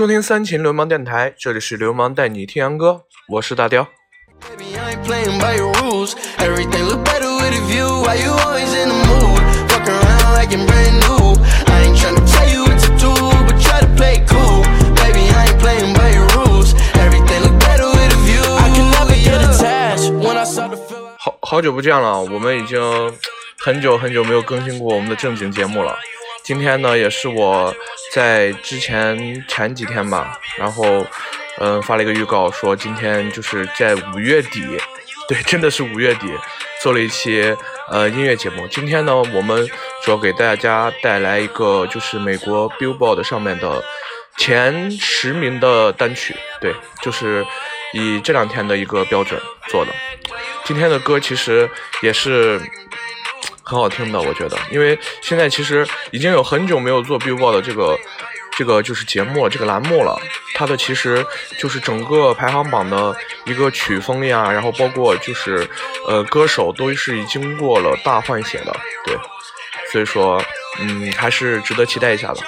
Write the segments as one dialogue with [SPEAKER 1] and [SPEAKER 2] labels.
[SPEAKER 1] 收听三秦流氓电台，这里是流氓带你听洋歌，我是大雕。好好久不见了，我们已经很久很久没有更新过我们的正经节目了。今天呢，也是我在之前前几天吧，然后嗯发了一个预告，说今天就是在五月底，对，真的是五月底，做了一期呃音乐节目。今天呢，我们主要给大家带来一个就是美国 Billboard 上面的前十名的单曲，对，就是以这两天的一个标准做的。今天的歌其实也是。很好听的，我觉得，因为现在其实已经有很久没有做 Billboard 的这个这个就是节目，这个栏目了。它的其实就是整个排行榜的一个曲风呀，然后包括就是呃歌手都是已经过了大换血的，对，所以说嗯还是值得期待一下的。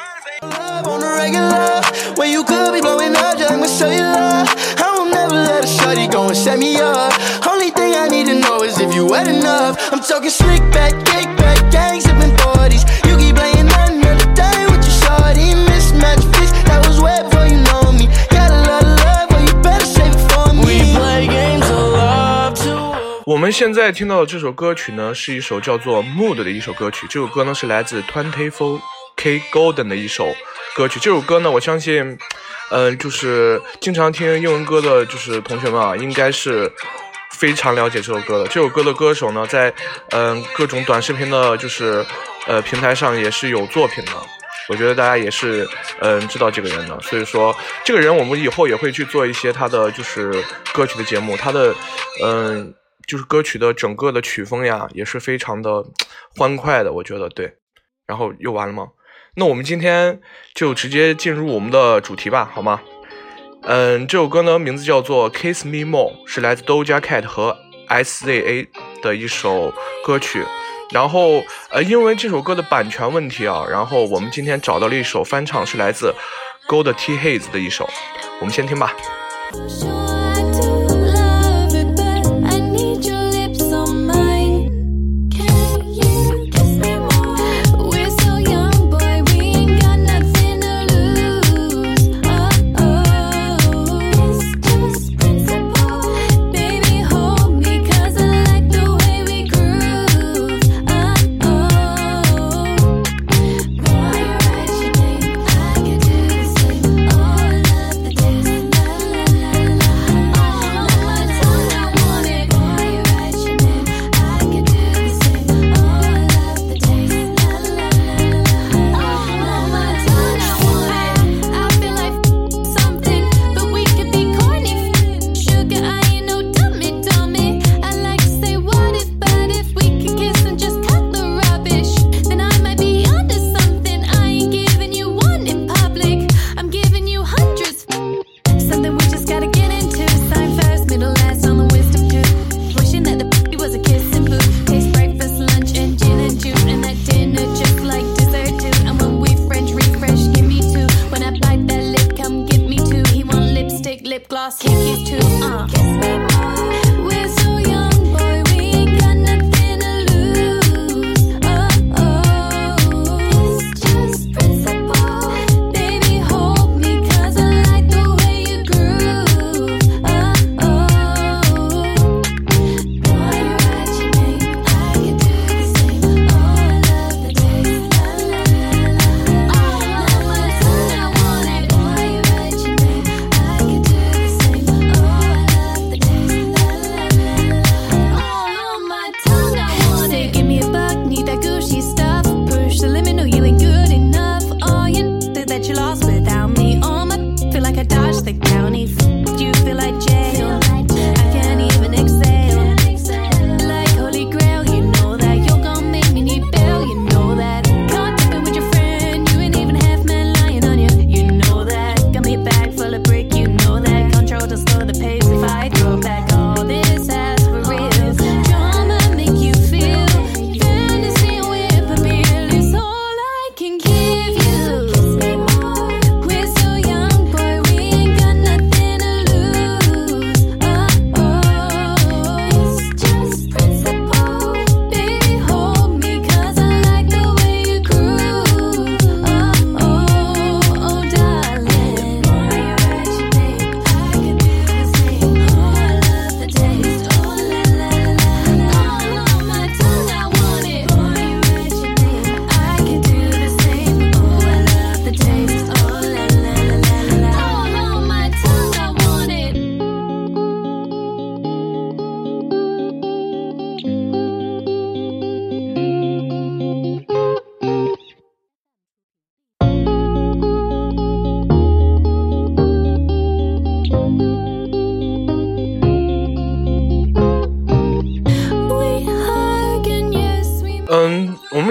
[SPEAKER 1] 我们现在听到的这首歌曲呢，是一首叫做《Mood》的一首歌曲。这首歌呢是来自 Twenty Four K Golden 的一首歌曲。这首歌呢，我相信，嗯，就是经常听英文歌的，就是同学们啊，应该是。非常了解这首歌的，这首歌的歌手呢，在嗯各种短视频的，就是呃平台上也是有作品的。我觉得大家也是嗯知道这个人的，所以说这个人我们以后也会去做一些他的就是歌曲的节目，他的嗯就是歌曲的整个的曲风呀也是非常的欢快的，我觉得对。然后又完了吗？那我们今天就直接进入我们的主题吧，好吗？嗯，这首歌呢名字叫做《Kiss Me More》，是来自 Doja Cat 和 SZA 的一首歌曲。然后，呃，因为这首歌的版权问题啊，然后我们今天找到了一首翻唱，是来自 Gold T Haze 的一首。我们先听吧。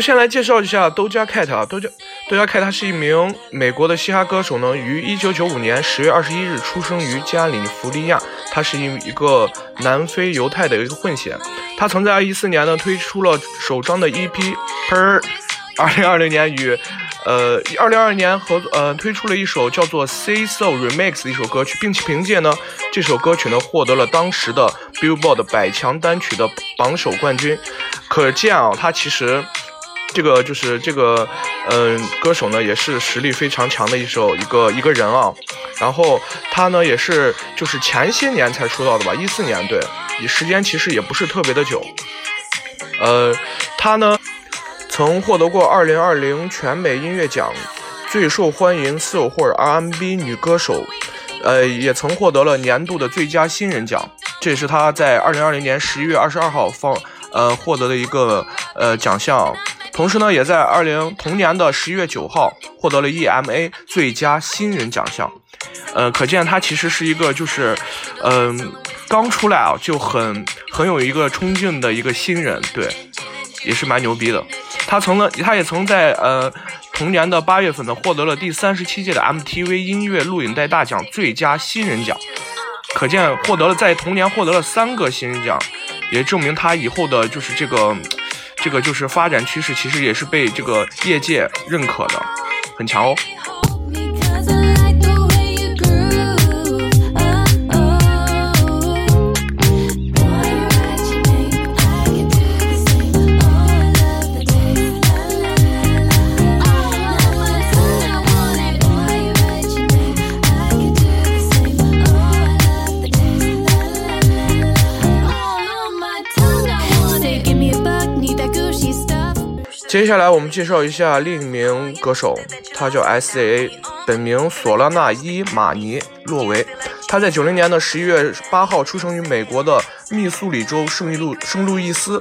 [SPEAKER 2] 先来介绍一下 Doja Cat 啊，Doja Doja Cat 他是一名美国的嘻哈歌手呢，于一九九五年十月二十一日出生于加利福尼亚，他是一一个南非犹太的一个混血，他曾在二一四年呢推出了首张的 EP Per，二零二零年与呃二零二二年合呃推出了一首叫做 Say So Remix 的一首歌曲，并且凭借呢这首歌曲呢获得了当时的 Billboard 百强单曲的榜首冠军，可见啊他其实。这个就是这个，嗯，歌手呢也是实力非常强的一首一个一个人啊。然后他呢也是就是前些年才出道的吧，一四年对，时间其实也不是特别的久。呃，他呢曾获得过二零二零全美音乐奖最受欢迎 soul 或者 R&B 女歌手，呃，也曾获得了年度的最佳新人奖，这也是他在二零二零年十一月二十二号放呃获得的一个呃奖项。同时呢，也在二零同年的十一月九号获得了 EMA 最佳新人奖项，呃，可见他其实是一个就是，嗯，刚出来啊就很很有一个冲劲的一个新人，对，也是蛮牛逼的。他曾呢，他也曾在呃同年的八月份呢获得了第三十七届的 MTV 音乐录影带大奖最佳新人奖，可见获得了在同年获得了三个新人奖，也证明他以后的就是这个。这个就是发展趋势，其实也是被这个业界认可的，很强哦。接下来我们介绍一下另一名歌手，他叫 S.A.，本名索拉纳伊马尼洛维。他在九零年的十一月八号出生于美国的密苏里州圣路圣路易斯，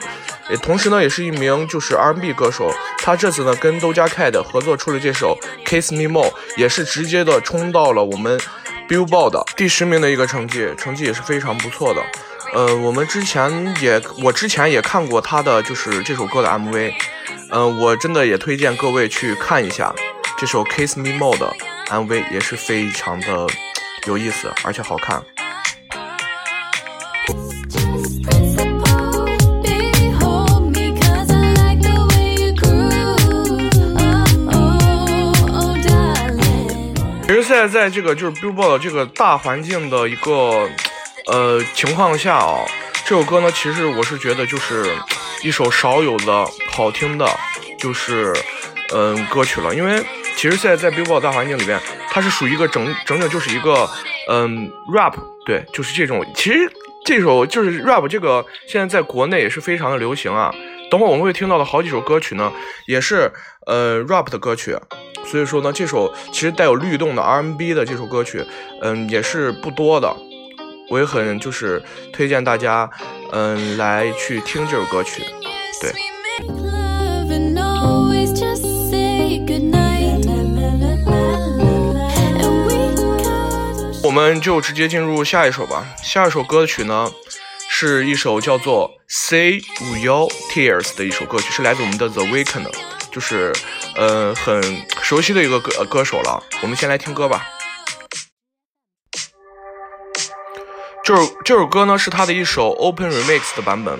[SPEAKER 2] 也同时呢也是一名就是 R N B 歌手。他这次呢跟 Doja Cat 合作出了这首 Kiss Me More，也是直接的冲到了我们 Billboard 第十名的一个成绩，成绩也是非常不错的。呃，我们之前也我之前也看过他的就是这首歌的 MV。嗯，我真的也推荐各位去看一下这首《Kiss Me More》的 MV，也是非常的有意思，而且好看。其实现在在这个就是 Billboard 这个大环境的一个呃情况下啊，这首歌呢，其实我是觉得就是。一首少有的好听的，就是嗯歌曲了。因为其实现在在 Billboard 大环境里边，它是属于一个整整整就是一个嗯 rap，对，就是这种。其实这首就是 rap 这个，现在在国内也是非常的流行啊。等会我们会听到的好几首歌曲呢，也是呃 rap 的歌曲。所以说呢，这首其实带有律动的 R&B 的这首歌曲，嗯，也是不多的。我也很就是推荐大家。嗯，来去听这首歌曲，对。我们就直接进入下一首吧。下一首歌曲呢，是一首叫做《Say Your Tears》的一首歌曲，是来自我们的 The Weeknd，就是呃很熟悉的一个歌歌手了。我们先来听歌吧。这首这首歌呢是他的一首 Open Remix 的版本，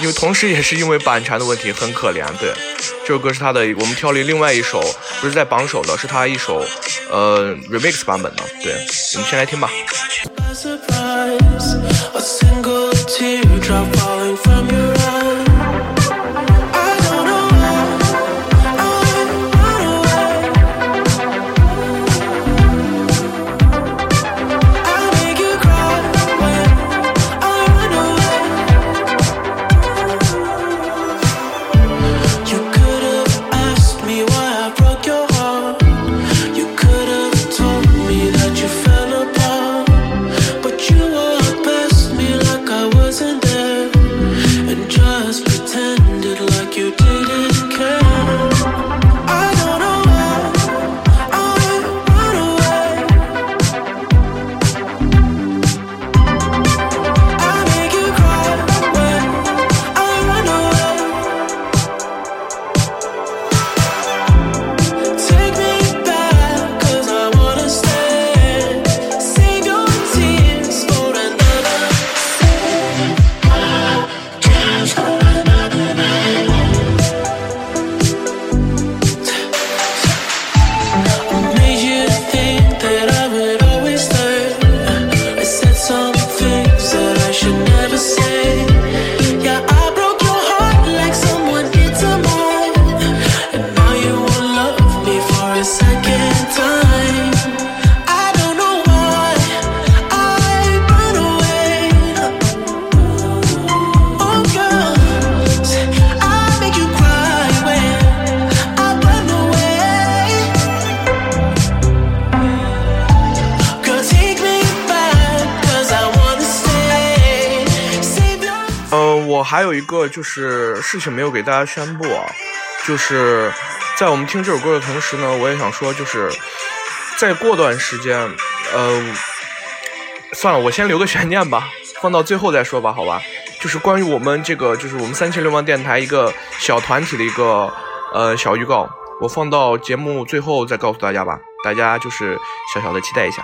[SPEAKER 2] 因为同时也是因为版权的问题很可怜。对，这首歌是他的，我们挑了另外一首，不是在榜首的，是他一首呃 Remix 版本的。对，我们先来听吧。就是事情没有给大家宣布啊，就是在我们听这首歌的同时呢，我也想说，就是再过段时间，呃，算了，我先留个悬念吧，放到最后再说吧，好吧？就是关于我们这个，就是我们三千流氓电台一个小团体的一个呃小预告，我放到节目最后再告诉大家吧，大家就是小小的期待一下。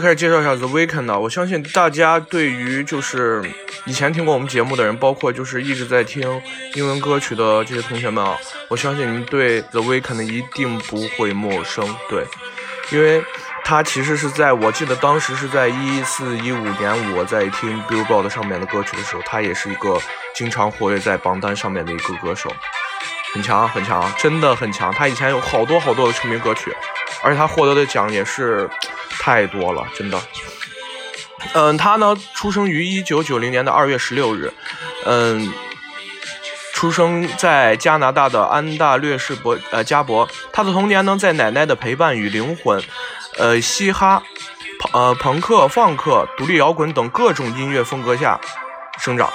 [SPEAKER 2] 开始介绍一下 The Weeknd 我相信大家对于就是以前听过我们节目的人，包括就是一直在听英文歌曲的这些同学们啊，我相信你们对 The Weeknd 一定不会陌生，对，因为他其实是在我记得当时是在一四一五年我在听 Billboard 上面的歌曲的时候，他也是一个经常活跃在榜单上面的一个歌手，很强很强，真的很强。他以前有好多好多的成名歌曲，而且他获得的奖也是。太多了，真的。嗯，他呢，出生于一九九零年的二月十六日，嗯，出生在加拿大的安大略市博呃加博。他的童年呢，在奶奶的陪伴与灵魂，呃，嘻哈、朋呃朋克、放克、独立摇滚等各种音乐风格下生长。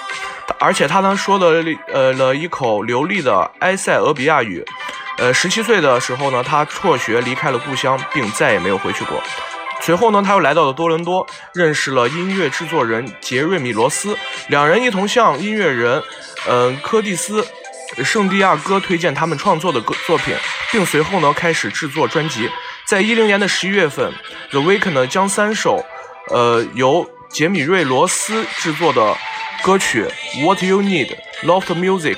[SPEAKER 2] 而且他呢，说了呃了一口流利的埃塞俄比亚语。呃，十七岁的时候呢，他辍学离开了故乡，并再也没有回去过。随后呢，他又来到了多伦多，认识了音乐制作人杰瑞米·罗斯，两人一同向音乐人，嗯，柯蒂斯·圣地亚哥推荐他们创作的歌作品，并随后呢开始制作专辑。在一零年的十一月份，The Weeknd 将三首，呃，由杰米瑞·罗斯制作的歌曲《What You Need》、《Loft Music》，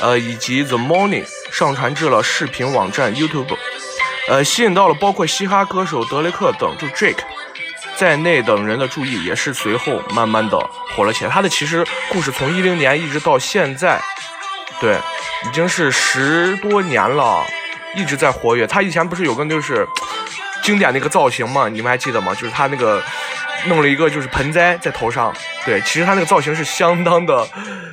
[SPEAKER 2] 呃，以及《The Morning》上传至了视频网站 YouTube。呃，吸引到了包括嘻哈歌手德雷克等，就 Drake 在内等人的注意，也是随后慢慢的火了起来。他的其实故事从一零年一直到现在，对，已经是十多年了，一直在活跃。他以前不是有个就是经典那个造型嘛，你们还记得吗？就是他那个弄了一个就是盆栽在头上，对，其实他那个造型是相当的、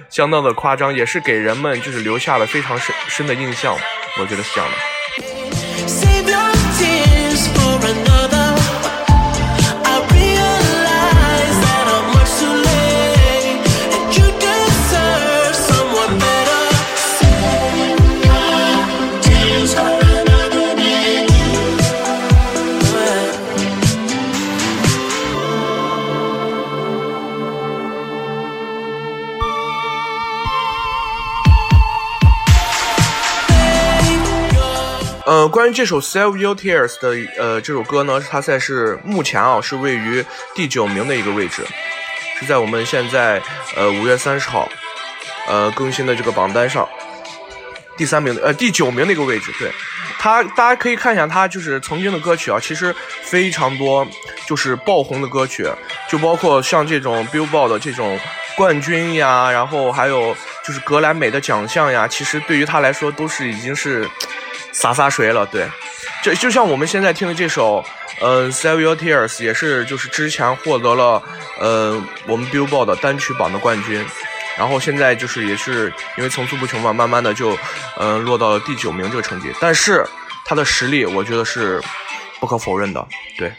[SPEAKER 2] 相当的夸张，也是给人们就是留下了非常深深的印象。我觉得是这样的。呃，关于这首《Save Your Tears》的呃这首歌呢，它在是目前啊是位于第九名的一个位置，是在我们现在呃五月三十号呃更新的这个榜单上第三名的呃第九名的一个位置。对它，大家可以看一下它就是曾经的歌曲啊，其实非常多就是爆红的歌曲，就包括像这种 Billboard 的这种冠军呀，然后还有就是格莱美的奖项呀，其实对于他来说都是已经是。洒洒水了，对，就就像我们现在听的这首，嗯，Save Your Tears，也是就是之前获得了，呃，我们 Billboard 的单曲榜的冠军，然后现在就是也是因为层出不穷嘛，慢慢的就，嗯，落到了第九名这个成绩，但是他的实力我觉得是不可否认的，对。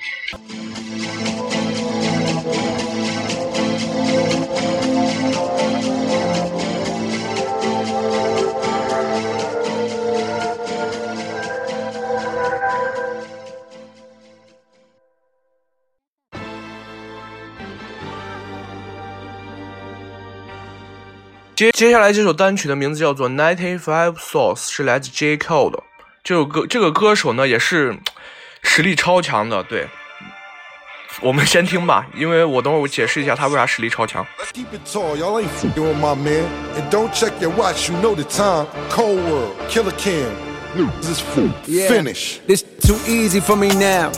[SPEAKER 2] 接接下来这首单曲的名字叫做《Ninety Five Souls》，是来自 J Cole 的。这首歌这个歌手呢也是实力超强的。对，我们先听吧，因为我等会儿我解释一下他为啥实力超强。
[SPEAKER 3] Keep it tall, y'all ain't f***ing with my man. And don't check your watch, you know the time. Cold World, Killer Cam. This is
[SPEAKER 4] Yeah.
[SPEAKER 3] finish.
[SPEAKER 4] It's too easy for me now.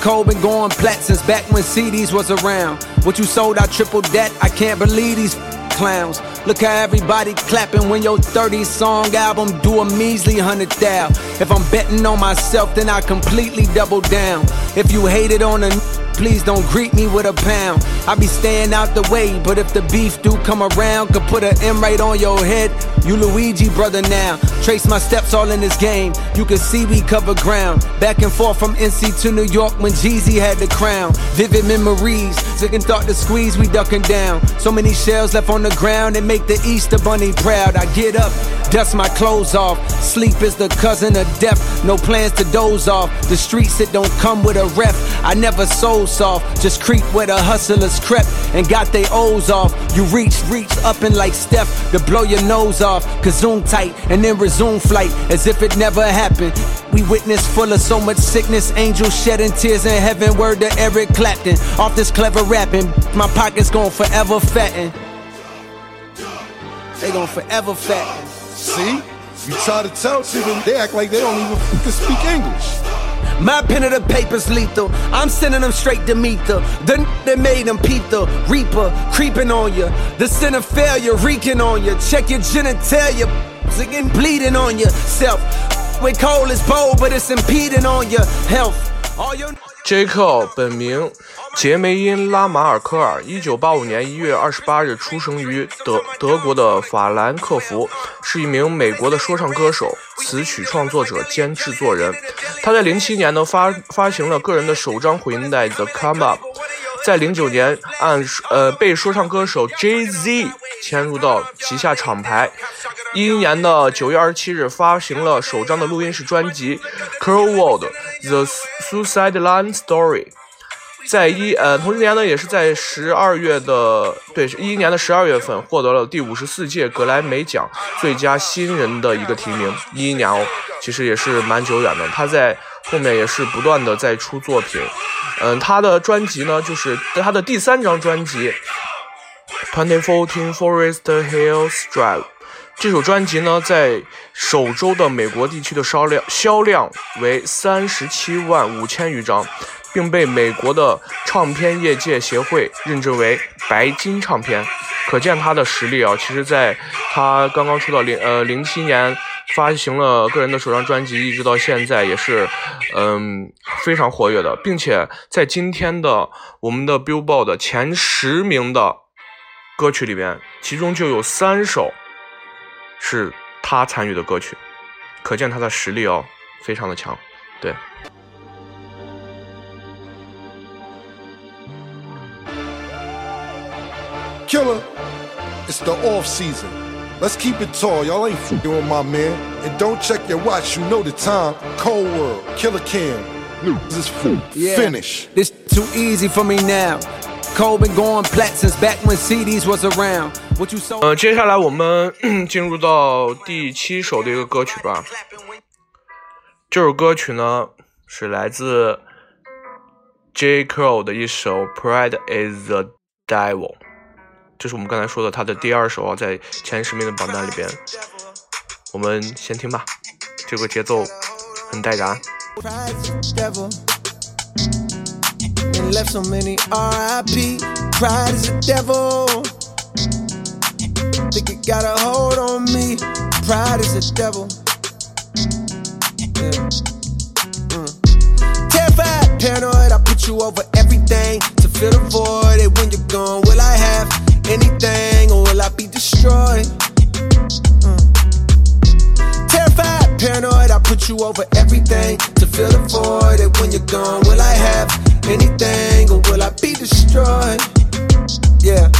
[SPEAKER 4] Cole been going plat since back when CDs was around. What you sold, I tripled that. I can't believe these clowns. Look how everybody clapping when your 30 song album do a measly hundred thou. If I'm betting on myself, then I completely double down. If you hate it on a Please don't greet me with a pound. I be staying out the way, but if the beef do come around, could put an M right on your head. You Luigi brother now. Trace my steps all in this game. You can see we cover ground. Back and forth from NC to New York when Jeezy had the crown. Vivid memories. Second thought to squeeze, we ducking down. So many shells left on the ground and make the Easter bunny proud. I get up, dust my clothes off. Sleep is the cousin of death. No plans to doze off. The streets that don't come with a ref. I never sold soft. Just creep where the hustlers crept and got their O's off. You reach, reach up and like Steph to blow your nose off. Kazoom tight and then resume flight as if it never happened. We witness full of so much sickness, angels shedding tears in heaven. Word to Eric Clapton. Off this clever rapping, my pockets gon' forever fatten. They gon' forever fatten.
[SPEAKER 3] See? You try to tell people, they act like they don't even f***ing speak English.
[SPEAKER 4] My pen of the paper's lethal. I'm sending them straight to meet the the n- that made them peep the reaper creeping on you. The sin of failure reeking on you. Check your genitalia, again bleeding on yourself. With coal is bold, but it's impeding on your health. All your
[SPEAKER 2] J. Cole 本名杰梅因·拉马尔科尔，一九八五年一月二十八日出生于德德国的法兰克福，是一名美国的说唱歌手、词曲创作者兼制作人。他在零七年呢发发行了个人的首张回音带《The Come Up》，在零九年按呃被说唱歌手 Jay Z 迁入到旗下厂牌。一一年的九月二十七日发行了首张的录音室专辑《Curl World: The Suicide Line Story》。在一呃同一年呢，也是在十二月的对一一年的十二月份获得了第五十四届格莱美奖最佳新人的一个提名。一一年哦，其实也是蛮久远的。他在后面也是不断的在出作品。嗯，他的专辑呢，就是他的第三张专辑《Twenty Fourteen Forest Hills Drive》。这首专辑呢，在首周的美国地区的销量销量为三十七万五千余张，并被美国的唱片业界协会认证为白金唱片，可见他的实力啊！其实，在他刚刚出道零呃零七年发行了个人的首张专辑，一直到现在也是嗯非常活跃的，并且在今天的我们的 Billboard 前十名的歌曲里边，其中就有三首。是他参与的歌曲，可见他的实力哦，非常的强。对，
[SPEAKER 3] Killer, it's the off season. Let's keep it tall, y'all ain't f***ing with my man. And don't check your watch, you know the time. Cold World, Killer Cam. This is f-
[SPEAKER 4] Yeah.
[SPEAKER 3] finish.
[SPEAKER 4] This too easy for me now. Cole been going plat since back when CDs was around. What you sold?
[SPEAKER 2] 呃，接下来我们进入到第七首的一个歌曲吧。这首歌曲呢是来自 J. Cole 的一首《Pride Is the Devil》， 这是我们刚才说的他的第二首啊，在前十名的榜单里边。我们先听吧，这个节奏很带燃。
[SPEAKER 4] Pride's the devil. And left so many RIP. Pride is the devil. Think it got a hold on me. Pride is the devil. Yeah. Mm. Terrified, paranoid, I put you over everything to fill the void. And when you're gone, will I have anything or will I be destroyed? Mm. Terrified, paranoid, I put you over everything to fill the void. And when you're gone, will I have anything or will I be destroyed? Yeah.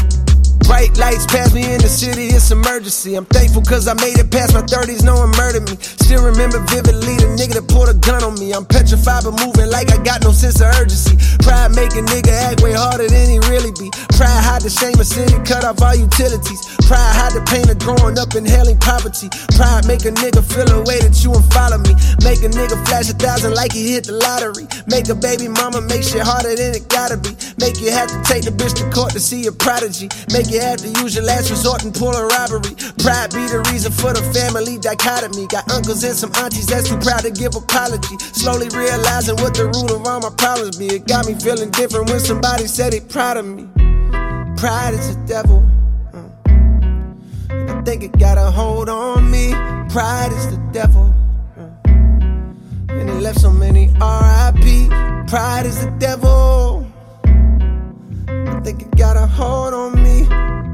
[SPEAKER 4] White lights pass me in the city, it's emergency. I'm thankful cause I made it past my 30s, no one murdered me. Still remember vividly the nigga that pulled a gun on me. I'm petrified but moving like I got no sense of urgency. Pride make a nigga act way harder than he really be. Pride hide the shame of city, cut off all utilities. Pride hide the pain of growing up inhaling poverty. Pride make a nigga feel a way that you and follow me. Make a nigga flash a thousand like he hit the lottery. Make a baby mama make shit harder than it gotta be. Make you have to take the bitch to court to see your prodigy. Make you have to use your last resort and pull a robbery. Pride be the reason for the family dichotomy. Got uncles and some aunties that's too proud to give apology. Slowly realizing what the root of all my problems be. It got me feeling different when somebody said they proud of me. Pride is the devil. Uh. I think it got a hold on me. Pride is the devil. Uh. And it left so many RIP. Pride is the devil. Think it got a hold on me.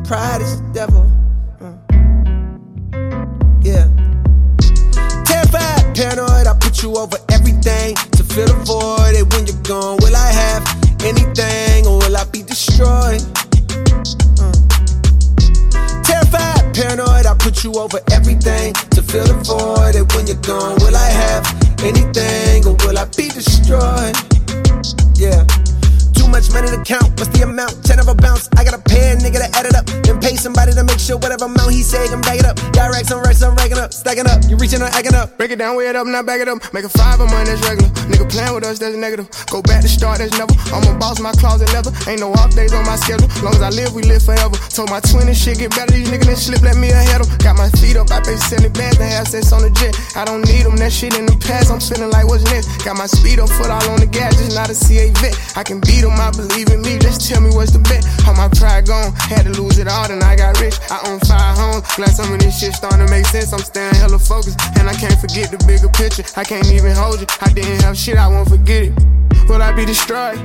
[SPEAKER 4] Pride is the devil. Uh. Yeah. Terrified, paranoid, I put you over everything to fill the void. And when you're gone, will I have anything or will I be destroyed? Uh. Terrified, paranoid, I put you over everything to fill the void. And when you're gone, will I have anything or will I be destroyed? Yeah. Much money to count, what's the amount? Ten of a bounce, I gotta pay a nigga to add it up. Then pay somebody to make sure whatever amount he say, can back it up. Direct on racks, I'm racking up, stacking up. You reaching or acting up.
[SPEAKER 5] Break it down, weigh it up, not back it up. Make a five of mine, that's regular. Nigga playing with us, that's negative. Go back to start, that's never. I'm a boss, my closet leather. Ain't no off days on my schedule. Long as I live, we live forever. Told my twin and shit get better. These niggas that slip, let me ahead them. Got my feet up, I pay 70 bands to have sex on the jet. I don't need them, that shit in the past. I'm feeling like what's next. Got my speed up, foot all on the gas, just not a CA vet. I can beat them, I believe in me. Just tell me what's the bet. How my pride gone, had to lose it all, then I got rich. I own five homes. Glad some of this shit starting to make sense. I'm staying hella focused, and I can't forget the bigger picture. I can't even hold you. I didn't have shit, I won't forget it. Will I be destroyed?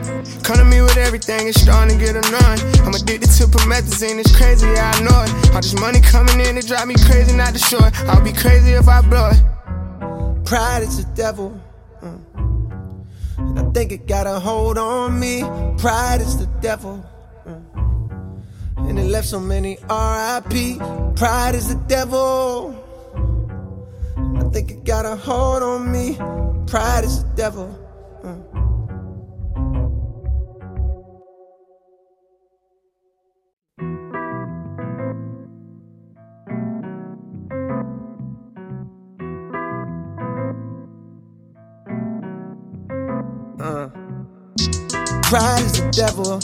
[SPEAKER 5] Come to me with everything, it's starting to get annoying. I'm addicted to promethazine, it's crazy, I know it. All this money coming in, it drive me crazy, not to show it. I'll be crazy if I blow it.
[SPEAKER 4] Pride is the devil. Think it got a hold on me. Pride is the devil. And it left so many RIP. Pride is the devil. I think it got a hold on me. Pride is the devil. Pride is the devil.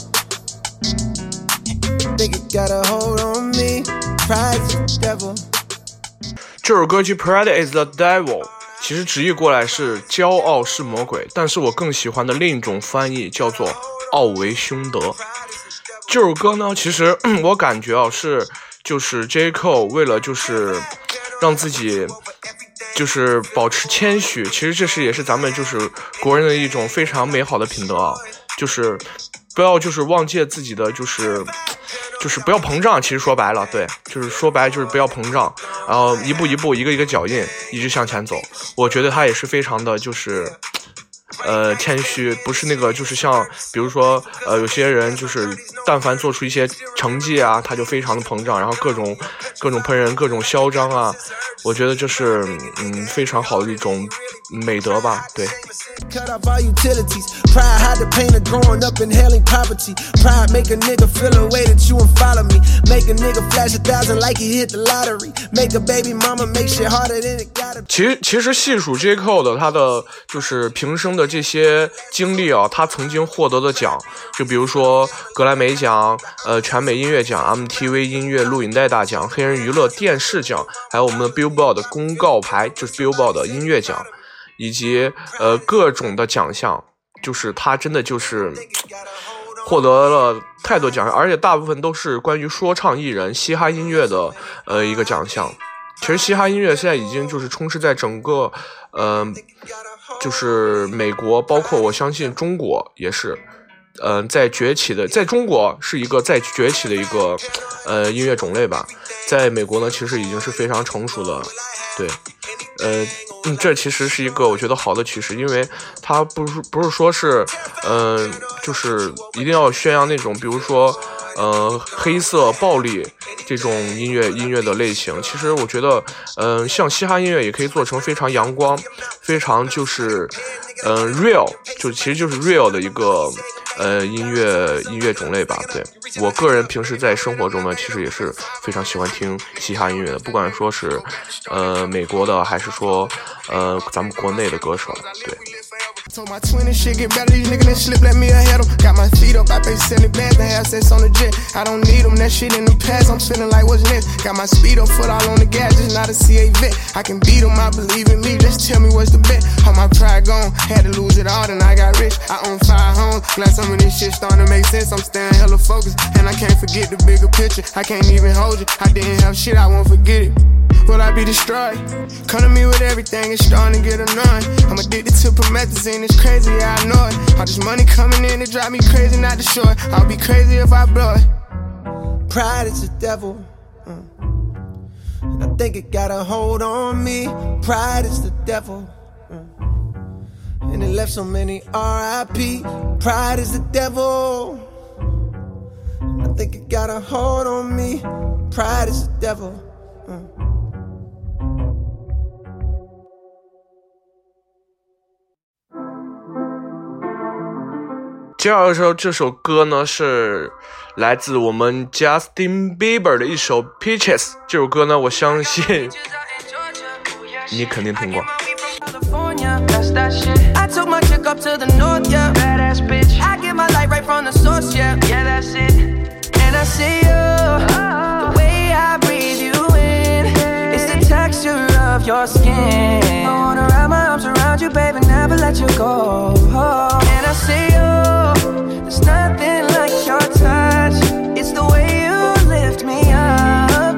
[SPEAKER 4] Think it got a hold on me. Pride's the devil.
[SPEAKER 2] 这首歌曲《Pride is the Devil》其实直译过来是“骄傲是魔鬼”，但是我更喜欢的另一种翻译叫做“奥为凶德”。这首歌呢，其实 我感觉啊是就是 J Cole 为了就是让自己就是保持谦虚，其实这是也是咱们就是国人的一种非常美好的品德啊，就是不要就是忘记自己的就是就是不要膨胀，其实说白了，对，就是说白就是不要膨胀，然后一步一步一个一个脚印一直向前走。我觉得他也是非常的就是。呃，谦虚不是那个，就是像比如说，呃，有些人就是但凡做出一些成绩啊，他就非常的膨胀，然后各种各种喷人，各种嚣张啊。我觉得这是嗯非常好的一种美德吧，对。
[SPEAKER 4] Pride hide the pain of growing up inhaling poverty. Pride make a nigga feel way that you and follow me. Make a nigga flash a thousand like hit the lottery. Make a baby mama make harder than it gotta be.
[SPEAKER 2] 其实其实细数 J Cole 的他的就是平生的这些经历啊，他曾经获得的奖，就比如说格莱美奖、呃全美音乐奖、MTV 音乐录影带大奖、黑人娱乐电视奖，还有我们的 Billboard 的公告牌，就是 Billboard 的音乐奖，以及呃各种的奖项，就是他真的就是获得了太多奖项，而且大部分都是关于说唱艺人、嘻哈音乐的呃一个奖项。其实嘻哈音乐现在已经就是充斥在整个，嗯，就是美国，包括我相信中国也是，嗯，在崛起的，在中国是一个在崛起的一个呃音乐种类吧，在美国呢，其实已经是非常成熟的，对，呃，这其实是一个我觉得好的趋势，因为它不是不是说是，嗯，就是一定要宣扬那种，比如说。呃，黑色暴力这种音乐音乐的类型，其实我觉得，嗯，像嘻哈音乐也可以做成非常阳光，非常就是，嗯，real，就其实就是 real 的一个呃音乐音乐种类吧。对我个人平时在生活中呢，其实也是非常喜欢听嘻哈音乐的，不管说是呃美国的，还是说呃咱们国内的歌手，对。
[SPEAKER 5] Told my twin and shit get better, these niggas slip, let me ahead them. Got my feet up, I pay 70 bands to have sex on the jet. I don't need them, that shit in the past, I'm feeling like what's next. Got my speed up, foot all on the gas, just not a CA vet. I can beat them, I believe in me, just tell me what's the bet. All my pride gone, had to lose it all, then I got rich. I own five homes, glad some of this shit starting to make sense. I'm staying hella focused, and I can't forget the bigger picture. I can't even hold you, I didn't have shit, I won't forget it will I be destroyed? Come to me with everything, it's starting to get annoying. I'm addicted to promethazine, it's crazy, I know it. All this money coming in, it drive me crazy, not to show it. I'll be crazy if I blow it.
[SPEAKER 4] Pride is the devil. Mm. And I think it got a hold on me. Pride is the devil. Mm. And it left so many RIP. Pride is the devil. I think it got a hold on me. Pride is the devil.
[SPEAKER 2] 接下来说这首歌呢，是来自我们 Justin Bieber 的一首 Peaches。这首歌呢，我相信你肯定听过。
[SPEAKER 4] There's nothing like your touch. It's the way you lift me up.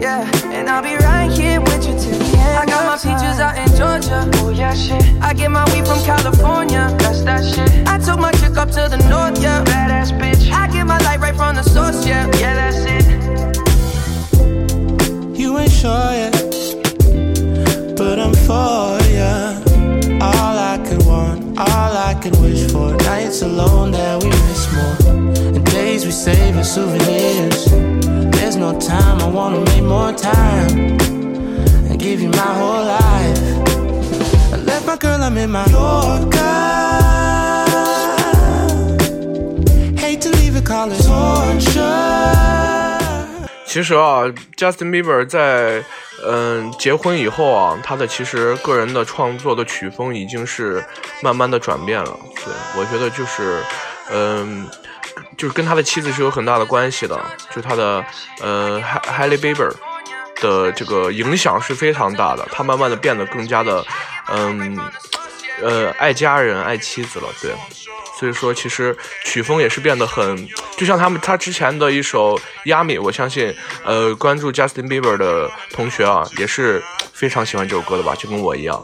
[SPEAKER 4] Yeah, and I'll be right here with you till the end. I got my peaches out in Nights alone that we miss more. And days we save as souvenirs. There's no time, I wanna make more time. And give you my whole life. I left my girl, I'm in my Yorker. Hate to leave it, call it torture.
[SPEAKER 2] 其实啊，Justin Bieber 在 嗯结婚以后啊，他的其实个人的创作的曲风已经是慢慢的转变了。对我觉得就是嗯，就是跟他的妻子是有很大的关系的，就他的呃 Hailey Bieber 的这个影响是非常大的。他慢慢的变得更加的嗯呃爱家人爱妻子了。对。所以说，其实曲风也是变得很，就像他们他之前的一首《Yummy》，我相信，呃，关注 Justin Bieber 的同学啊，也是非常喜欢这首歌的吧，就跟我一样。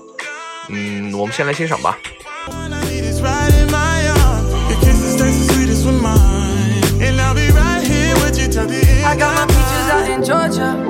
[SPEAKER 2] 嗯，我们先来欣赏吧。
[SPEAKER 4] I got my peaches out in Georgia.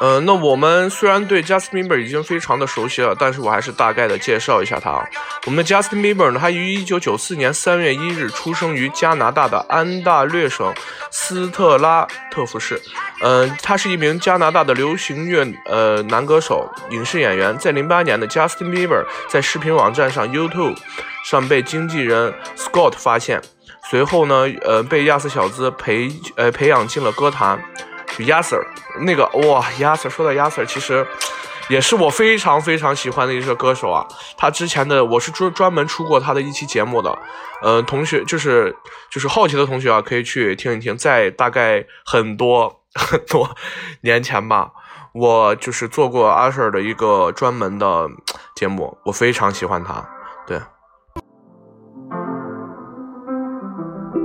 [SPEAKER 4] That's that shit.
[SPEAKER 2] 呃，那我们虽然对 Justin Bieber 已经非常的熟悉了，但是我还是大概的介绍一下他啊。我们的 Justin Bieber 呢，他于一九九四年三月一日出生于加拿大的安大略省斯特拉特福市。嗯，他是一名加拿大的流行乐呃男歌手、影视演员。在零八年的 Justin Bieber 在视频网站上 YouTube 上被经纪人 Scott 发现，随后呢，呃，被亚瑟小子培呃培养进了歌坛。亚 Sir，那个哇，亚 Sir 说到亚 Sir，其实也是我非常非常喜欢的一个歌手啊。他之前的我是专专门出过他的一期节目的，呃，同学就是就是好奇的同学啊，可以去听一听。在大概很多很多年前吧，我就是做过 Usher 的一个专门的节目，我非常喜欢他，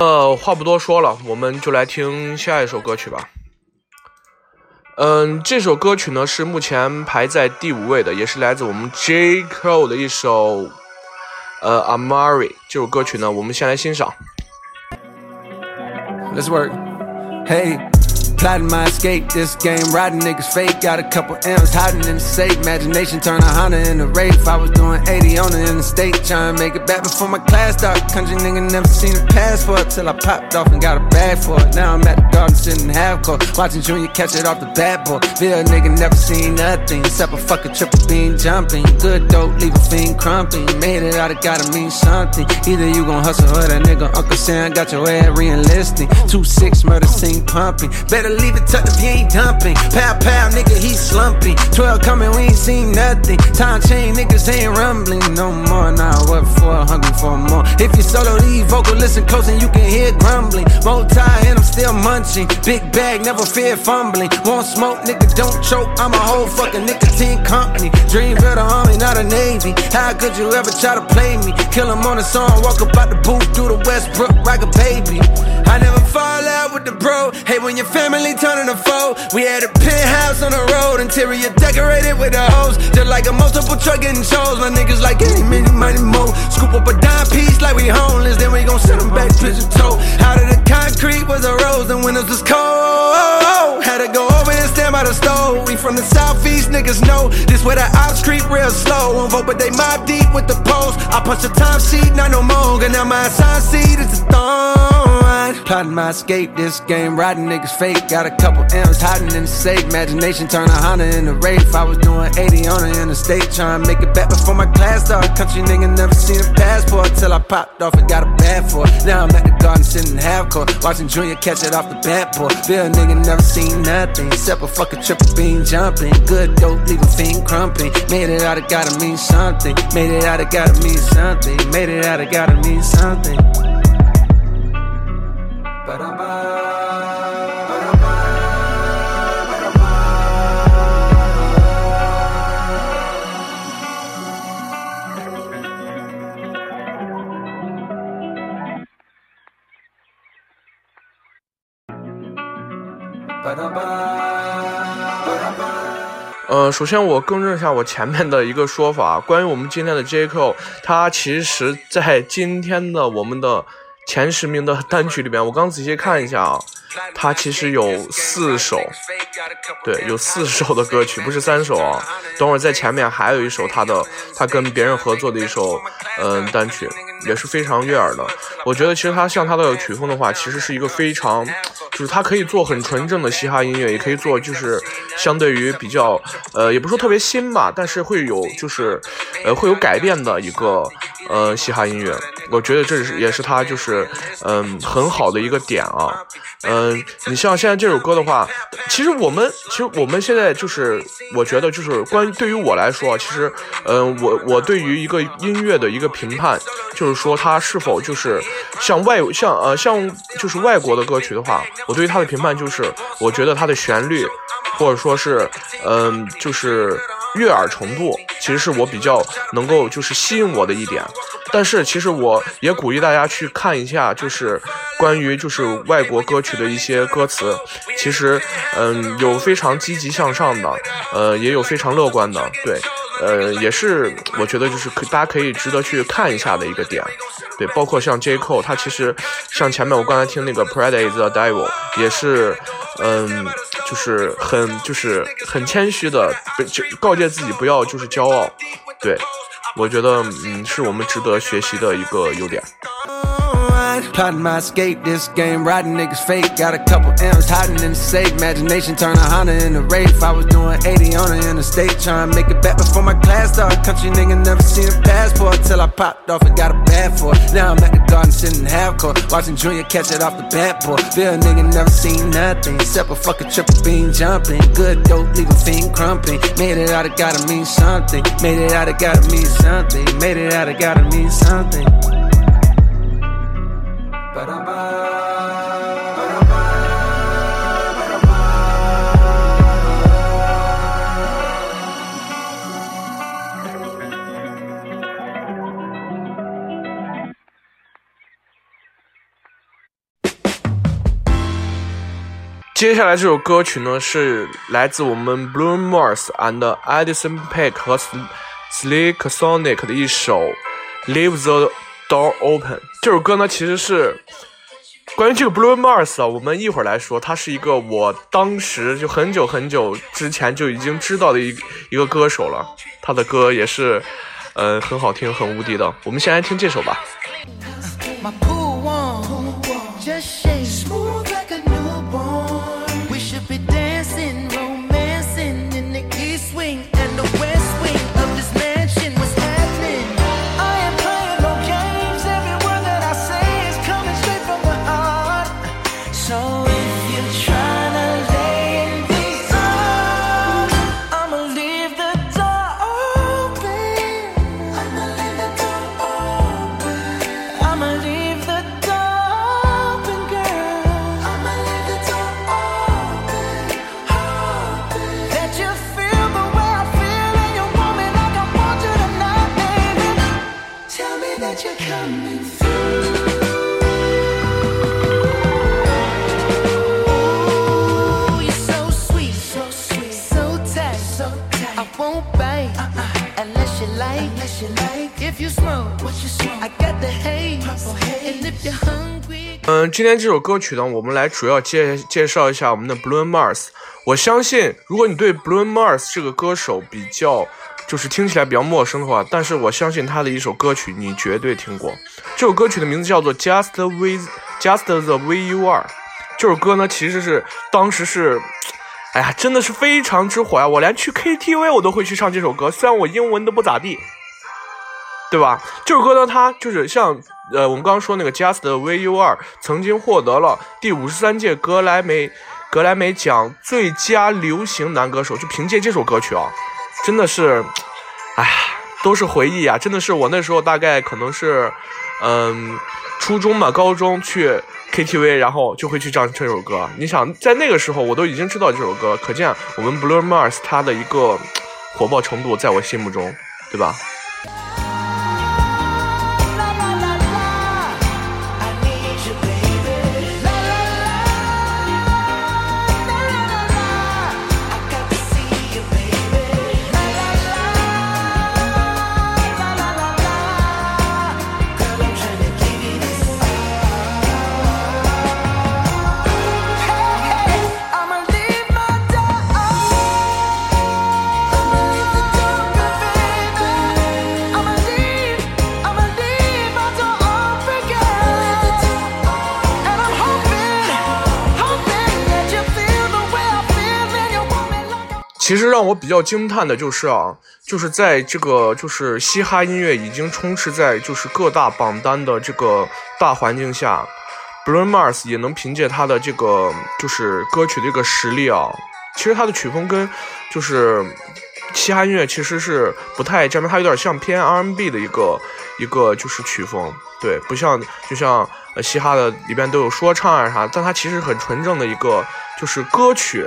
[SPEAKER 2] 呃，话不多说了，我们就来听下一首歌曲吧。嗯，这首歌曲呢是目前排在第五位的，也是来自我们 J Cole 的一首呃 Amari。这首歌曲呢，我们先来欣赏。
[SPEAKER 4] Let's work. Hey, plotting my escape. This game, riding niggas fake. Got a couple M's hiding in the safe. Imagination turn a Honda into Wraith. I was doing 80 on it in the interstate. Trying to make it back before my class start. Country nigga never seen a passport till I popped off and got a bag for it. Now I'm at the garden sitting half court. Watching Junior catch it off the bad boy. Bill nigga never seen nothing except a fucking triple beam jumping. Good dope, leave a fiend crumping. Made it out, it gotta mean something. Either you gon' hustle or that nigga Uncle Sam got your head re-enlisting. Two six murder scene pumping. Better leave it tucked if you ain't dumping. Pow pow, nigga, he slumping. Twelve coming, we ain't seen nothing. Time chain, niggas ain't rumbling no more. Nah, what for? Hungry for more. If you solo lead vocal, listen close and you can hear grumbling. Multi and I'm still munching. Big bag, never fear fumbling. Won't smoke, nigga, don't choke. I'm a whole fucking nicotine company. Dream build a army, not a navy. How could you ever try to play me? Kill him on a song, walk up out the booth, do the Westbrook, like a baby. I never fall out with the bro. Hey, when your family turning a foe. We had a penthouse on the road, interior decorated with the hose. Just like a multiple truck getting shows. My niggas like any many money mo. Scoop up a dime piece like we homeless, then we gon' send them back pigeon toe. Out of the concrete was a rose, and windows was cold. Had to go over and stand by the stove. We from the southeast, niggas know this where the ops creep real slow. Won't vote, but they mob deep with the post. I punch the time sheet, not no more. And now my assigned seat is a thorn. Plotting my escape, this game, riding niggas fake. Got a couple M's hiding in the safe. Imagination turn a Honda into Wraith. I was doing 80 on the interstate, trying to make it back before my class started. Country nigga never seen a passport till I popped off and got a bad for it. Now I'm at the garden sitting half court, watching Junior catch it off the boy. Bill nigga never seen nothing except a fucking triple beam jumping. Good dope, leave a fiend crumping. Made it out, it gotta mean something. Made it out, it gotta mean something. Made it out, it gotta mean something. Ba-da-ba.
[SPEAKER 2] 首先我更正一下我前面的一个说法，关于我们今天的 JQ，他其实在今天的我们的前十名的单曲里面，我刚仔细看一下啊，他其实有四首，对，有四首的歌曲，不是三首啊。等会儿在前面还有一首他的，他跟别人合作的一首，嗯、单曲，也是非常悦耳的。我觉得其实他像他的曲风的话，其实是一个非常，就是他可以做很纯正的嘻哈音乐，也可以做就是相对于比较，呃，也不说特别新吧，但是会有就是，呃，会有改变的一个呃嘻哈音乐。我觉得这是也是他就是嗯、很好的一个点啊。嗯、你像现在这首歌的话，其实我们其实我们现在就是我觉得就是关于对于我来说，其实嗯、我我对于一个音乐的一个评判，就是说他是否就是像外像呃像就是外国的歌曲的话，我对于他的评判就是我觉得他的旋律或者说是嗯、就是悦耳程度，其实是我比较能够就是吸引我的一点。但是其实我也鼓励大家去看一下，就是关于就是外国歌曲的一些歌词，其实嗯有非常积极向上的，呃也有非常乐观的，对，呃也是我觉得就是可大家可以值得去看一下的一个点。对，包括像 J Cole，他其实像前面我刚才听那个 Pride is the Devil，也是，嗯，就是很就是很谦虚的，告诫自己不要就是骄傲。对，我觉得嗯是我们值得学习的一个优点。
[SPEAKER 4] Plotting my escape, this game, riding niggas fake. Got a couple M's hiding in the safe. Imagination turn a Honda into Wraith. I was doing 80 on the interstate, trying to make it back before my class started. Country nigga never seen a passport till I popped off and got a bad for it. Now I'm at the garden sitting half court, watching Junior catch it off the bat board. Bill nigga never seen nothing except a fucking triple beam jumping. Good dope, leave a fiend crumping. Made it out, it gotta mean something. Made it out, it gotta mean something. Made it out, it gotta mean something.
[SPEAKER 2] 接下来这首歌曲呢，是来自我们 Blue Mars and Edison Peck 和 Slick Sonic 的一首《Leave the Door Open》。这首歌呢，其实是关于这个 Blue Mars 啊，我们一会儿来说。他是一个我当时就很久很久之前就已经知道的一一个歌手了，他的歌也是，呃，很好听，很无敌的。我们先来听这首吧。
[SPEAKER 6] My
[SPEAKER 2] 今天这首歌曲呢，我们来主要介介绍一下我们的 Bruno Mars。我相信，如果你对 Bruno Mars 这个歌手比较，就是听起来比较陌生的话，但是我相信他的一首歌曲你绝对听过。这首歌曲的名字叫做 Just With Just the Way You Are。这首歌呢，其实是当时是，哎呀，真的是非常之火呀！我连去 KTV 我都会去唱这首歌，虽然我英文都不咋地。对吧？这首歌呢，它就是像呃，我们刚刚说那个《Just the Way You Are》曾经获得了第五十三届格莱美格莱美奖最佳流行男歌手，就凭借这首歌曲啊，真的是，哎呀，都是回忆啊！真的是我那时候大概可能是，嗯，初中吧，高中去 KTV，然后就会去唱这首歌。你想，在那个时候我都已经知道这首歌，可见我们 Blue Mars 它的一个火爆程度在我心目中，对吧？让我比较惊叹的就是啊，就是在这个就是嘻哈音乐已经充斥在就是各大榜单的这个大环境下，Bruno Mars 也能凭借他的这个就是歌曲的这个实力啊，其实他的曲风跟就是嘻哈音乐其实是不太沾边，它有点像偏 R&B 的一个一个就是曲风，对，不像就像呃嘻哈的里边都有说唱啊啥，但它其实很纯正的一个就是歌曲。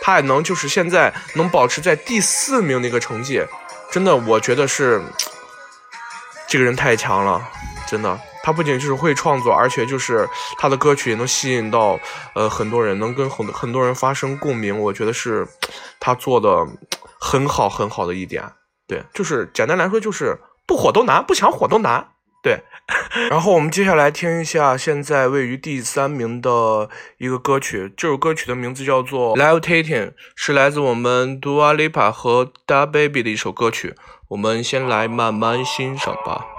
[SPEAKER 2] 他也能就是现在能保持在第四名的一个成绩，真的我觉得是这个人太强了，真的。他不仅就是会创作，而且就是他的歌曲也能吸引到呃很多人，能跟很很多人发生共鸣。我觉得是他做的很好很好的一点。对，就是简单来说就是不火都难，不想火都难。对，然后我们接下来听一下现在位于第三名的一个歌曲，这首歌曲的名字叫做《Levitating》，是来自我们 Dua Lipa 和 Da Baby 的一首歌曲。我们先来慢慢欣赏吧。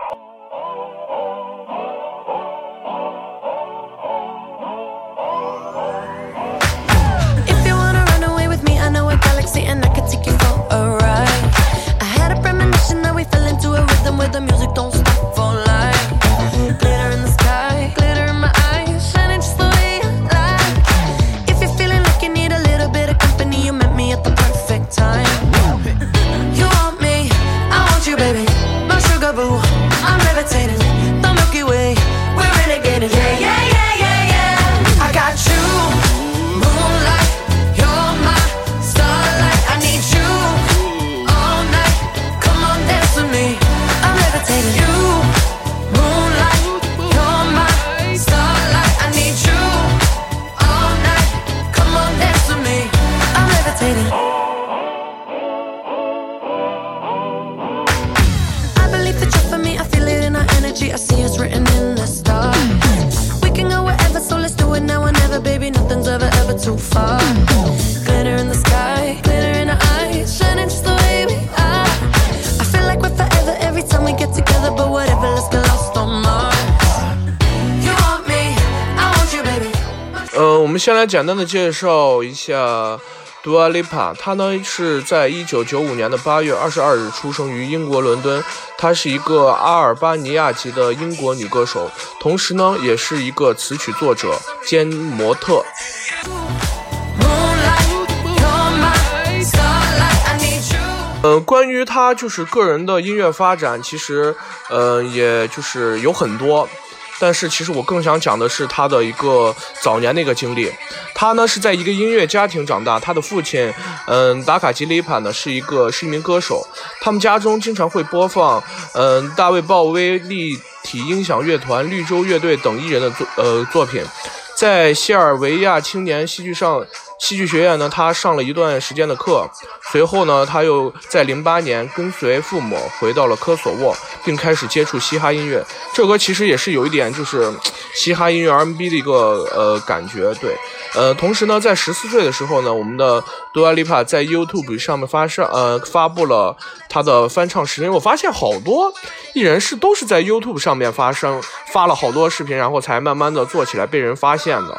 [SPEAKER 2] 来简单的介绍一下 Dua Lipa，她呢是在一九九五年的八月二十二日出生于英国伦敦，她是一个阿尔巴尼亚籍的英国女歌手，同时呢也是一个词曲作者兼模特。呃，关于他就是个人的音乐发展，其实，呃，也就是有很多，但是其实我更想讲的是他的一个早年的一个经历。他呢是在一个音乐家庭长大，他的父亲，嗯，达卡吉里帕呢是一个是一名歌手，他们家中经常会播放，嗯，大卫鲍威立体音响乐团、绿洲乐队等艺人的作呃作品。在西尔维亚青年戏剧上戏剧学院呢，他上了一段时间的课。随后呢，他又在零八年跟随父母回到了科索沃，并开始接触嘻哈音乐。这歌其实也是有一点就是嘻哈音乐 R&B 的一个呃感觉，对。呃，同时呢，在十四岁的时候呢，我们的 Dua Lipa 在 YouTube 上面发上呃发布了他的翻唱视频。我发现好多艺人是都是在 YouTube 上面发声，发了好多视频，然后才慢慢的做起来被人发现的。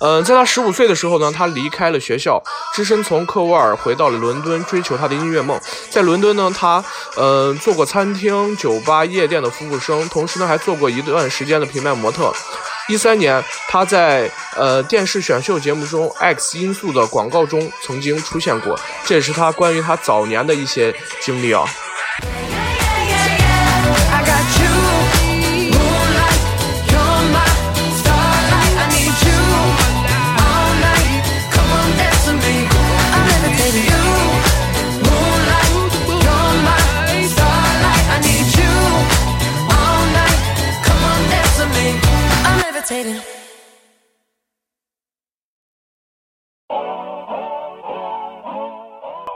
[SPEAKER 2] 嗯，在他十五岁的时候呢，他离开了学校，只身从克沃尔回到了伦敦，追求他的音乐梦。在伦敦呢，他嗯做过餐厅、酒吧、夜店的服务生，同时呢还做过一段时间的平面模特。一三年，他在呃电视选秀节目中《X 因素》的广告中曾经出现过，这也是他关于他早年的一些经历啊。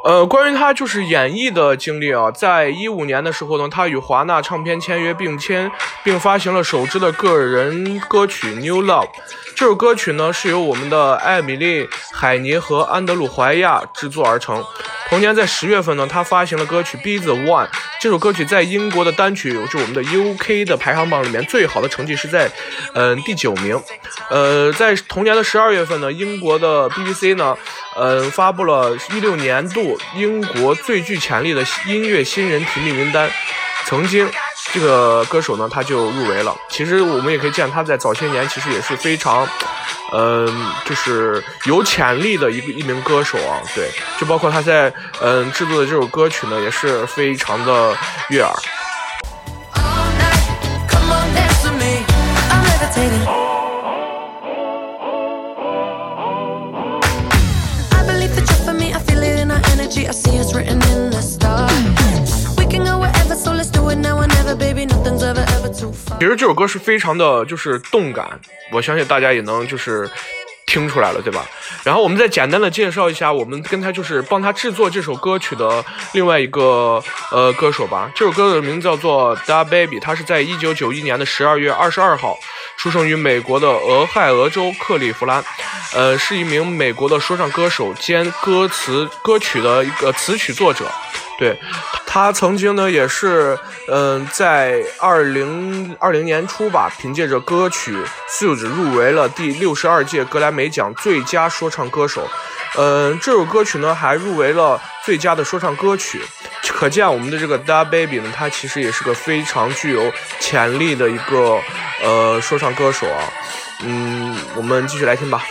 [SPEAKER 2] 呃，关于他就是演绎的经历啊，在一五年的时候呢，他与华纳唱片签约，并签并发行了首支的个人歌曲《New Love》。这首歌曲呢，是由我们的艾米丽·海尼和安德鲁·怀亚制作而成。同年在十月份呢，他发行了歌曲《Be the One》。这首歌曲在英国的单曲，就我们的 UK 的排行榜里面最好的成绩是在，嗯，第九名。呃，在同年的十二月份呢，英国的 BBC 呢，呃，发布了一六年度英国最具潜力的音乐新人提名名单。曾经，这个歌手呢，他就入围了。其实我们也可以见他在早些年其实也是非常。嗯，就是有潜力的一个一名歌手啊，对，就包括他在嗯制作的这首歌曲呢，也是非常的悦耳。其实这首歌是非常的，就是动感，我相信大家也能就是听出来了，对吧？然后我们再简单的介绍一下，我们跟他就是帮他制作这首歌曲的另外一个呃歌手吧。这首歌的名字叫做 Da Baby，他是在一九九一年的十二月二十二号出生于美国的俄亥俄州克利夫兰，呃，是一名美国的说唱歌手兼歌词歌曲的一个词曲作者。对，他曾经呢也是，嗯，在二零二零年初吧，凭借着歌曲《Suit》入围了第六十二届格莱美奖最佳说唱歌手。嗯，这首歌曲呢还入围了最佳的说唱歌曲，可见我们的这个 Da Baby 呢，他其实也是个非常具有潜力的一个呃说唱歌手啊。嗯，我们继续来听吧。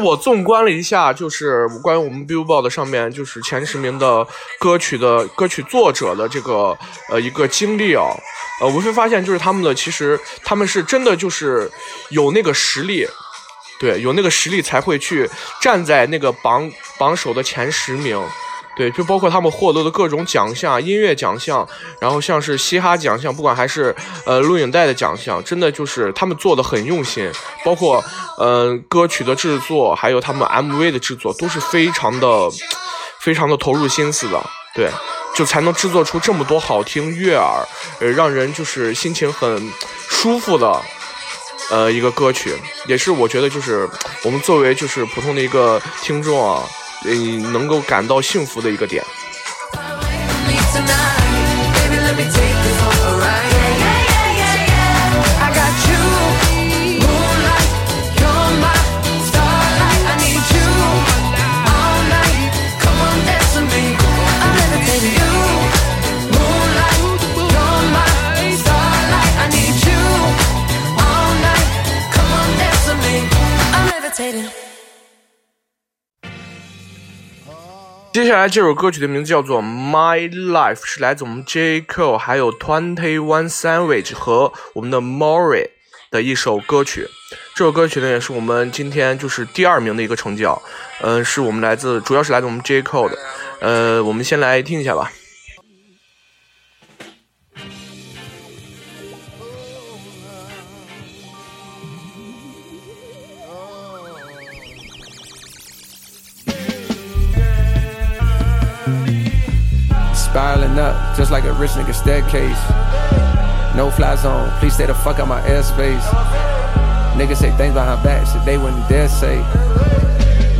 [SPEAKER 2] 我纵观了一下，就是关于我们 Billboard 上面就是前十名的歌曲的歌曲作者的这个呃一个经历啊，呃，我会发现就是他们的其实他们是真的就是有那个实力，对，有那个实力才会去站在那个榜榜首的前十名。对，就包括他们获得的各种奖项，音乐奖项，然后像是嘻哈奖项，不管还是呃录影带的奖项，真的就是他们做的很用心，包括嗯歌曲的制作，还有他们 MV 的制作，都是非常的非常的投入心思的，对，就才能制作出这么多好听悦耳，呃让人就是心情很舒服的呃一个歌曲，也是我觉得就是我们作为就是普通的一个听众啊。你能够感到幸福的一个点。接下来这首歌曲的名字叫做《My Life》，是来自我们 J Cole 还有 Twenty One Sandwich 和我们的 Mori 的一首歌曲。这首歌曲呢，也是我们今天就是第二名的一个成绩啊。嗯，是我们来自，主要是来自我们 J Cole 的。呃，我们先来听一下吧。
[SPEAKER 4] Spiraling up, just like a rich nigga staircase. No fly zone, please stay the fuck out my airspace. Niggas say things behind back, shit they wouldn't dare say.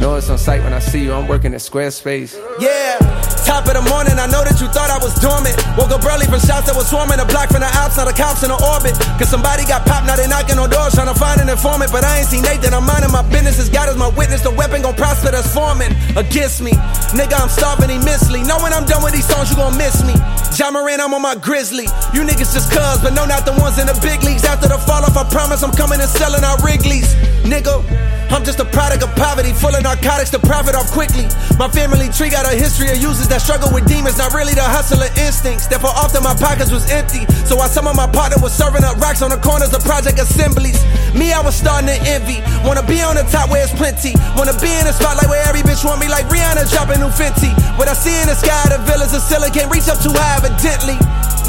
[SPEAKER 4] Know it's on sight when I see you, I'm working at Squarespace. Yeah! Top of the morning, I know that you thought I was dormant. Woke up early from shots that was swarming. A block from the ops, the cops in the orbit. Cause somebody got popped, now they knocking on doors trying to find an informant. But I ain't seen Nathan, I'm minding my business. As God is my witness, the weapon gon' prosper that's forming against me. Nigga, I'm starving immensely. Know when I'm done with these songs, you gon' miss me. John Moran, I'm on my grizzly. You niggas just cuz, but no, not the ones in the big leagues. After the fall off, I promise I'm coming and selling our Wrigley's. Nigga, I'm just a product of poverty, full of narcotics to profit off quickly. My family tree got a history of users that struggle with demons, not really the hustler instincts. Therefore, often my pockets was empty. So while some of my partner was serving up racks on the corners of project assemblies, me, I was starting to envy. Wanna be on the top where it's plenty. Wanna be in the spotlight where every bitch want me like Rihanna dropping new Fenty. What I see in the sky, the villas of Scylla can't reach up too high, evidently.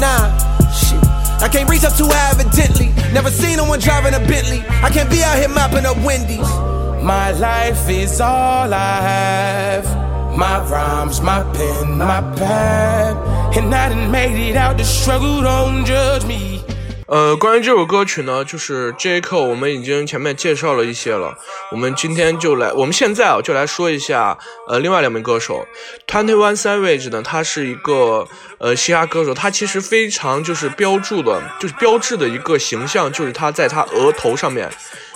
[SPEAKER 4] Nah, shit. I can't reach up too high, evidently. Never seen no one driving a Bentley. I can't be out here mopping up Wendy's. My life is all I have. My rhymes, my pen, my pad. And I done made it out the struggle, don't judge me.
[SPEAKER 2] 呃，关于这首歌曲呢，就是这一刻我们已经前面介绍了一些了。我们今天就来，我们现在啊就来说一下，呃，另外两名歌手，Twenty One Savage 呢，他是一个呃嘻哈歌手，他其实非常就是标注的，就是标志的一个形象，就是他在他额头上面。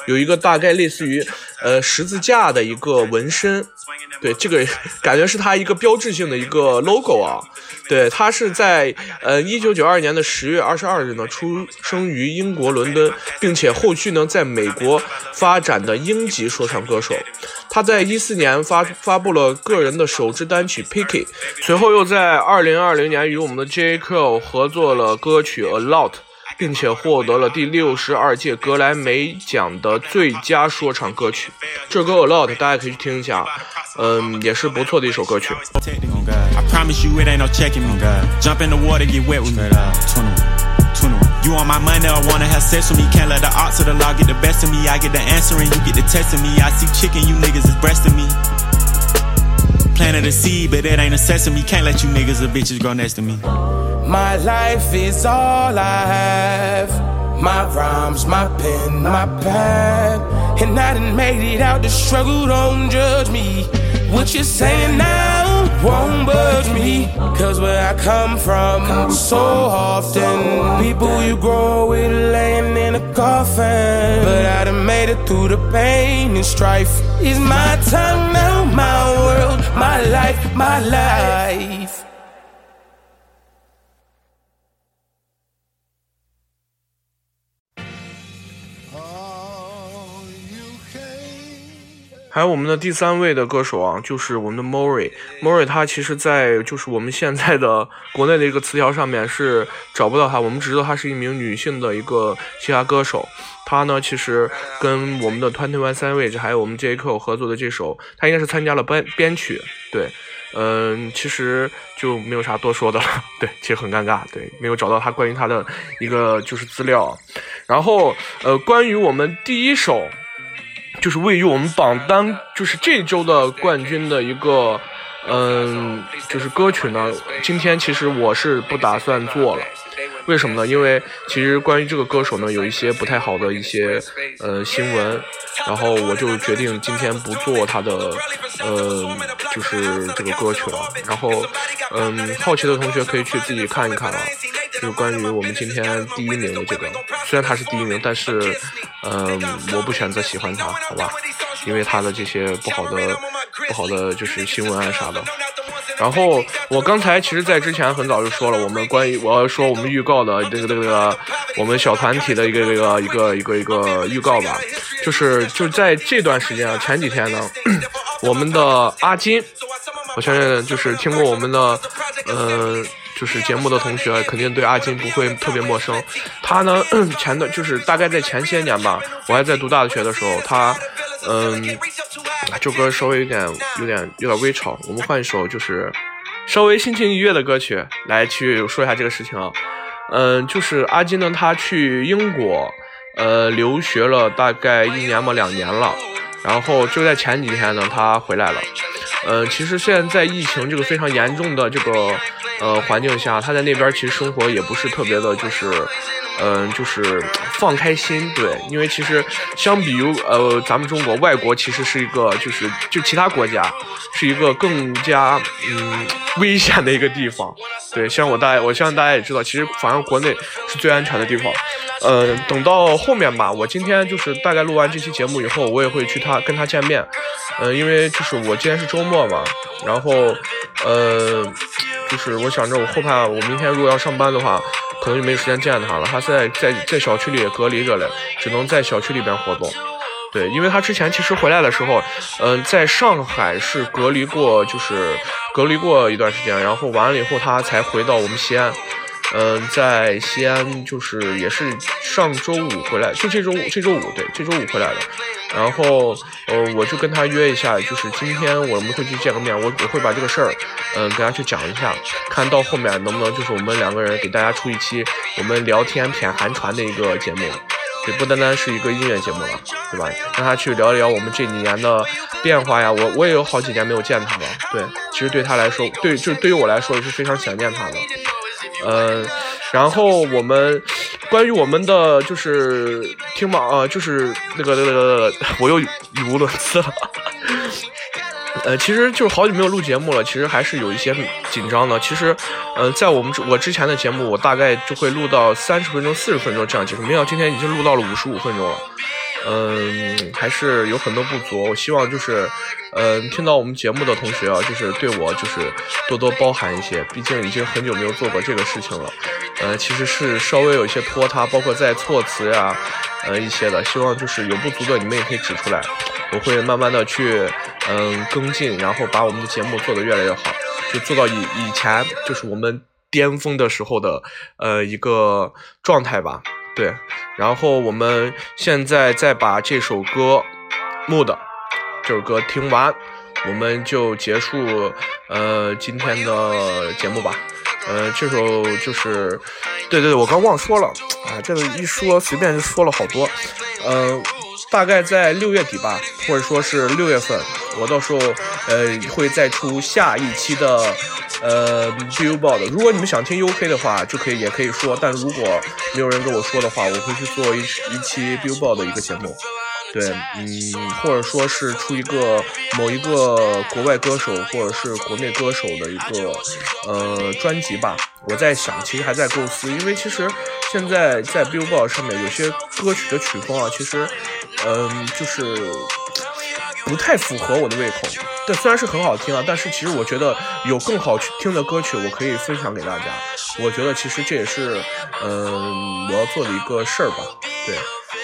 [SPEAKER 2] 有一个大概类似于呃十字架的一个纹身，对这个感觉是他一个标志性的一个 logo 啊。对他是在呃一九九二年的十月二十二日呢出生于英国伦敦，并且后续呢在美国发展的英籍说唱歌手。他在一四年发发布了个人的首支单曲《Picky》，随后又在二零二零年与我们的 J Cole 合作了歌曲《A Lot》。并且获得了第六十二届格莱美奖的最佳说唱歌曲。这歌《A Lot》，大家可以去听一下，嗯，也是不错的一首歌曲。
[SPEAKER 7] You on my money or wanna have sex with me? Can't let the odds of the law get the best of me. I get the answering, you get the testing me. I see chicken, you niggas is breasting me. Planted a seed, but it ain't a sesame. Can't let you niggas or bitches grow next to me.
[SPEAKER 4] My life is all I have. My rhymes, my pen, my pad. And I done made it out the struggle, don't judge me. What you're saying now won't budge me. Cause where I come from, so often, people you grow with laying in a coffin. But I done made it through the pain and strife. It's my time now, my world, my life, my life.
[SPEAKER 2] 还有我们的第三位的歌手啊，就是我们的 Mori。Mori 他其实，在就是我们现在的国内的一个词条上面是找不到他，我们只知道他是一名女性的一个嘻哈歌手。他呢，其实跟我们的 Twenty One Savage 还有我们 JCO 合作的这首，他应该是参加了编编曲。对，嗯，其实就没有啥多说的了。对，其实很尴尬，对，没有找到他关于他的一个就是资料。然后，呃，关于我们第一首。就是位于我们榜单，就是这周的冠军的一个，嗯，就是歌曲呢。今天其实我是不打算做了，为什么呢？因为其实关于这个歌手呢，有一些不太好的一些呃新闻，然后我就决定今天不做他的，呃，就是这个歌曲了。然后，嗯，好奇的同学可以去自己看一看啊。就是关于我们今天第一名的这个，虽然他是第一名，但是，嗯，我不选择喜欢他，好吧？因为他的这些不好的、不好的就是新闻啊啥的。然后我刚才其实，在之前很早就说了，我们关于我要说我们预告的这个这个我们小团体的一个这个一个一个一个预告吧，就是就在这段时间啊，前几天呢，我们的阿金。我相信就是听过我们的，呃，就是节目的同学，肯定对阿金不会特别陌生。他呢，前段就是大概在前些年吧，我还在读大学的时候，他，嗯，这歌稍微有点有点有点微吵，我们换一首就是稍微心情愉悦的歌曲来去说一下这个事情啊。嗯，就是阿金呢，他去英国，呃，留学了大概一年嘛，两年了。然后就在前几天呢，他回来了。呃，其实现在在疫情这个非常严重的这个呃环境下，他在那边其实生活也不是特别的，就是。嗯，就是放开心，对，因为其实相比于呃咱们中国，外国其实是一个就是就其他国家是一个更加嗯危险的一个地方，对，像我大我相信大家也知道，其实反正国内是最安全的地方。呃，等到后面吧，我今天就是大概录完这期节目以后，我也会去他跟他见面，嗯，因为就是我今天是周末嘛，然后呃，就是我想着我后怕我明天如果要上班的话。可能就没有时间见他了，他现在在在小区里隔离着嘞，只能在小区里边活动。对，因为他之前其实回来的时候，嗯，在上海是隔离过，就是隔离过一段时间，然后完了以后他才回到我们西安。嗯，在西安就是也是上周五回来，就这周这周五对，这周五回来的。然后呃，我就跟他约一下，就是今天我们会去见个面，我我会把这个事儿嗯跟他去讲一下，看到后面能不能就是我们两个人给大家出一期我们聊天谝韩传的一个节目，也不单单是一个音乐节目了，对吧？让他去聊一聊我们这几年的变化呀。我我也有好几年没有见他了，对，其实对他来说，对就对于我来说也是非常想念他的。嗯，然后我们关于我们的就是听吧啊，就是那个那个 我又语无伦次了。呃，其实就是好久没有录节目了，其实还是有一些紧张的。其实，呃，在我们我之前的节目，我大概就会录到三十分钟、四十分钟这样结束，没想到今天已经录到了五十五分钟了。嗯，还是有很多不足。我希望就是，嗯，听到我们节目的同学啊，就是对我就是多多包涵一些。毕竟已经很久没有做过这个事情了，呃，其实是稍微有一些拖沓，包括在措辞呀，呃，一些的。希望就是有不足的，你们也可以指出来，我会慢慢的去，嗯，跟进，然后把我们的节目做得越来越好，就做到以以前就是我们巅峰的时候的，呃，一个状态吧。对，然后我们现在再把这首歌《Mood》这首歌听完，我们就结束呃今天的节目吧。呃，这首就是，对对对，我刚忘说了，啊，这个一说随便就说了好多。嗯，大概在六月底吧，或者说是六月份，我到时候呃会再出下一期的。呃，Billboard，如果你们想听 UK 的话，就可以也可以说，但如果没有人跟我说的话，我会去做一一期 Billboard 的一个节目。对，嗯，或者说是出一个某一个国外歌手或者是国内歌手的一个呃专辑吧。我在想，其实还在构思，因为其实现在在 Billboard 上面有些歌曲的曲风啊，其实嗯就是。不太符合我的胃口，但虽然是很好听啊，但是其实我觉得有更好听的歌曲，我可以分享给大家。我觉得其实这也是，嗯，我要做的一个事儿吧。对，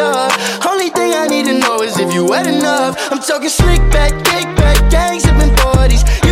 [SPEAKER 2] up. Only thing I need to know is if you wet enough. I'm talking slick back, kick back, gang sipping 40s.